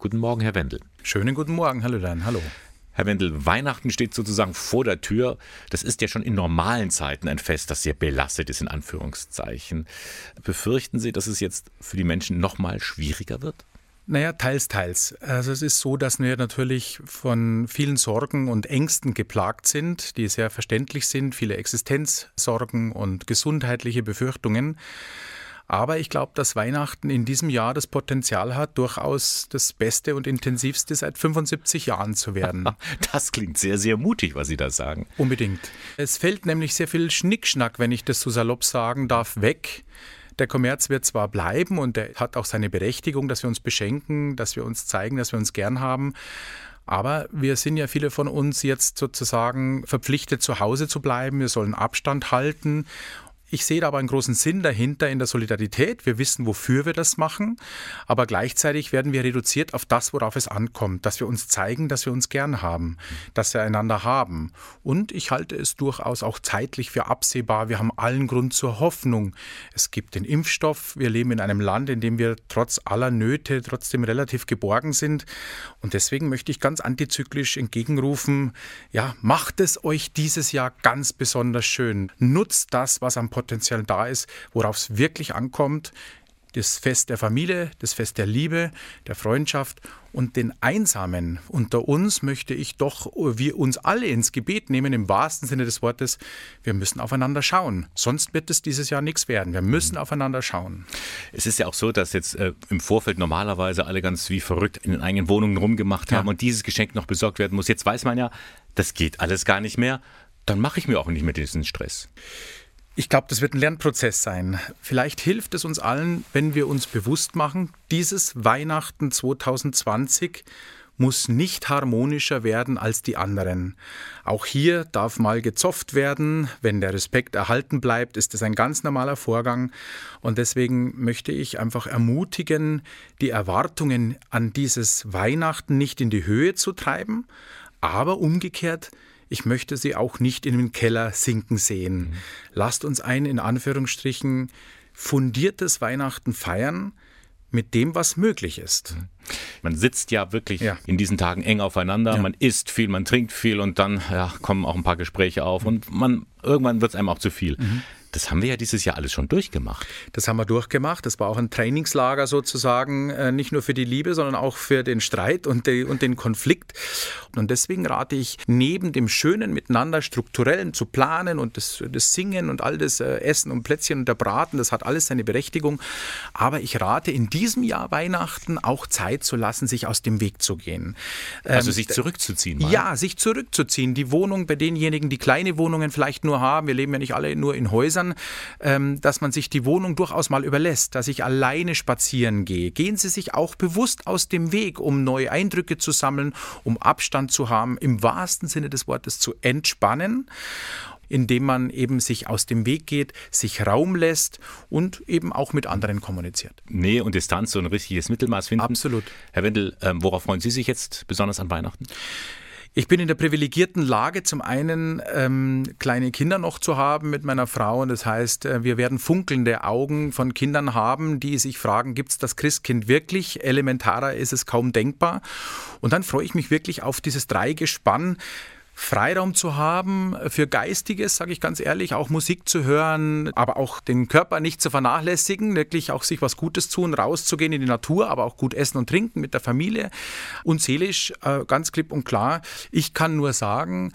Guten Morgen, Herr Wendel. Schönen guten Morgen, hallo Dan, hallo. Herr Wendel, Weihnachten steht sozusagen vor der Tür. Das ist ja schon in normalen Zeiten ein Fest, das sehr belastet ist, in Anführungszeichen. Befürchten Sie, dass es jetzt für die Menschen noch mal schwieriger wird? Naja, teils, teils. Also es ist so, dass wir natürlich von vielen Sorgen und Ängsten geplagt sind, die sehr verständlich sind, viele Existenzsorgen und gesundheitliche Befürchtungen. Aber ich glaube, dass Weihnachten in diesem Jahr das Potenzial hat, durchaus das Beste und Intensivste seit 75 Jahren zu werden. Das klingt sehr, sehr mutig, was Sie da sagen. Unbedingt. Es fällt nämlich sehr viel Schnickschnack, wenn ich das so salopp sagen darf, weg. Der Kommerz wird zwar bleiben und er hat auch seine Berechtigung, dass wir uns beschenken, dass wir uns zeigen, dass wir uns gern haben. Aber wir sind ja viele von uns jetzt sozusagen verpflichtet, zu Hause zu bleiben. Wir sollen Abstand halten. Ich sehe da aber einen großen Sinn dahinter in der Solidarität. Wir wissen, wofür wir das machen, aber gleichzeitig werden wir reduziert auf das, worauf es ankommt, dass wir uns zeigen, dass wir uns gern haben, dass wir einander haben. Und ich halte es durchaus auch zeitlich für absehbar. Wir haben allen Grund zur Hoffnung. Es gibt den Impfstoff. Wir leben in einem Land, in dem wir trotz aller Nöte trotzdem relativ geborgen sind. Und deswegen möchte ich ganz antizyklisch entgegenrufen, ja, macht es euch dieses Jahr ganz besonders schön. Nutzt das, was am Potenzial da ist, worauf es wirklich ankommt. Das Fest der Familie, das Fest der Liebe, der Freundschaft und den Einsamen unter uns möchte ich doch wir uns alle ins Gebet nehmen, im wahrsten Sinne des Wortes. Wir müssen aufeinander schauen. Sonst wird es dieses Jahr nichts werden. Wir müssen mhm. aufeinander schauen. Es ist ja auch so, dass jetzt äh, im Vorfeld normalerweise alle ganz wie verrückt in den eigenen Wohnungen rumgemacht haben ja. und dieses Geschenk noch besorgt werden muss. Jetzt weiß man ja, das geht alles gar nicht mehr. Dann mache ich mir auch nicht mehr diesen Stress. Ich glaube, das wird ein Lernprozess sein. Vielleicht hilft es uns allen, wenn wir uns bewusst machen, dieses Weihnachten 2020 muss nicht harmonischer werden als die anderen. Auch hier darf mal gezofft werden. Wenn der Respekt erhalten bleibt, ist es ein ganz normaler Vorgang. Und deswegen möchte ich einfach ermutigen, die Erwartungen an dieses Weihnachten nicht in die Höhe zu treiben, aber umgekehrt ich möchte sie auch nicht in den Keller sinken sehen. Mhm. Lasst uns ein, in Anführungsstrichen, fundiertes Weihnachten feiern mit dem, was möglich ist. Mhm. Man sitzt ja wirklich ja. in diesen Tagen eng aufeinander, ja. man isst viel, man trinkt viel und dann ja, kommen auch ein paar Gespräche auf und man irgendwann wird es einem auch zu viel. Mhm. Das haben wir ja dieses Jahr alles schon durchgemacht. Das haben wir durchgemacht. Das war auch ein Trainingslager sozusagen, äh, nicht nur für die Liebe, sondern auch für den Streit und, die, und den Konflikt. Und deswegen rate ich, neben dem schönen Miteinander strukturellen zu planen und das, das Singen und all das äh, Essen und Plätzchen und der Braten, das hat alles seine Berechtigung. Aber ich rate in diesem Jahr Weihnachten auch Zeit zu lassen, sich aus dem Weg zu gehen. Also ähm, sich zurückzuziehen. Mal. Ja, sich zurückzuziehen. Die Wohnung bei denjenigen, die kleine Wohnungen vielleicht nur haben, wir leben ja nicht alle nur in Häusern, Häusern, ähm, dass man sich die Wohnung durchaus mal überlässt, dass ich alleine spazieren gehe. Gehen Sie sich auch bewusst aus dem Weg, um neue Eindrücke zu sammeln, um Abstand zu haben, im wahrsten Sinne des Wortes zu entspannen indem man eben sich aus dem Weg geht, sich Raum lässt und eben auch mit anderen kommuniziert. Nähe und Distanz, so ein richtiges Mittelmaß finden. Absolut. Herr Wendel, ähm, worauf freuen Sie sich jetzt besonders an Weihnachten? Ich bin in der privilegierten Lage, zum einen ähm, kleine Kinder noch zu haben mit meiner Frau. Und das heißt, äh, wir werden funkelnde Augen von Kindern haben, die sich fragen, gibt es das Christkind wirklich? Elementarer ist es kaum denkbar. Und dann freue ich mich wirklich auf dieses Dreigespann Freiraum zu haben für Geistiges, sage ich ganz ehrlich, auch Musik zu hören, aber auch den Körper nicht zu vernachlässigen, wirklich auch sich was Gutes tun, rauszugehen in die Natur, aber auch gut essen und trinken mit der Familie und seelisch äh, ganz klipp und klar. Ich kann nur sagen,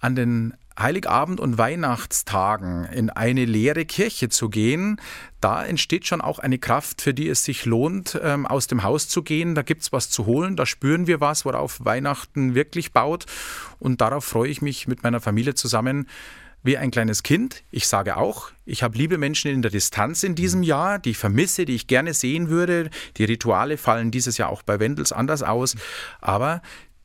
an den Heiligabend und Weihnachtstagen in eine leere Kirche zu gehen, da entsteht schon auch eine Kraft, für die es sich lohnt, ähm, aus dem Haus zu gehen. Da gibt es was zu holen, da spüren wir was, worauf Weihnachten wirklich baut. Und darauf freue ich mich mit meiner Familie zusammen wie ein kleines Kind. Ich sage auch, ich habe liebe Menschen in der Distanz in diesem Jahr, die ich vermisse, die ich gerne sehen würde. Die Rituale fallen dieses Jahr auch bei Wendels anders aus. Aber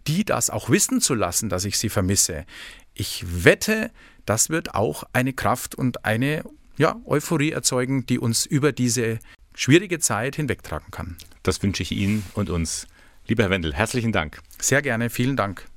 die das auch wissen zu lassen, dass ich sie vermisse. Ich wette, das wird auch eine Kraft und eine ja, Euphorie erzeugen, die uns über diese schwierige Zeit hinwegtragen kann. Das wünsche ich Ihnen und uns. Lieber Herr Wendel, herzlichen Dank. Sehr gerne, vielen Dank.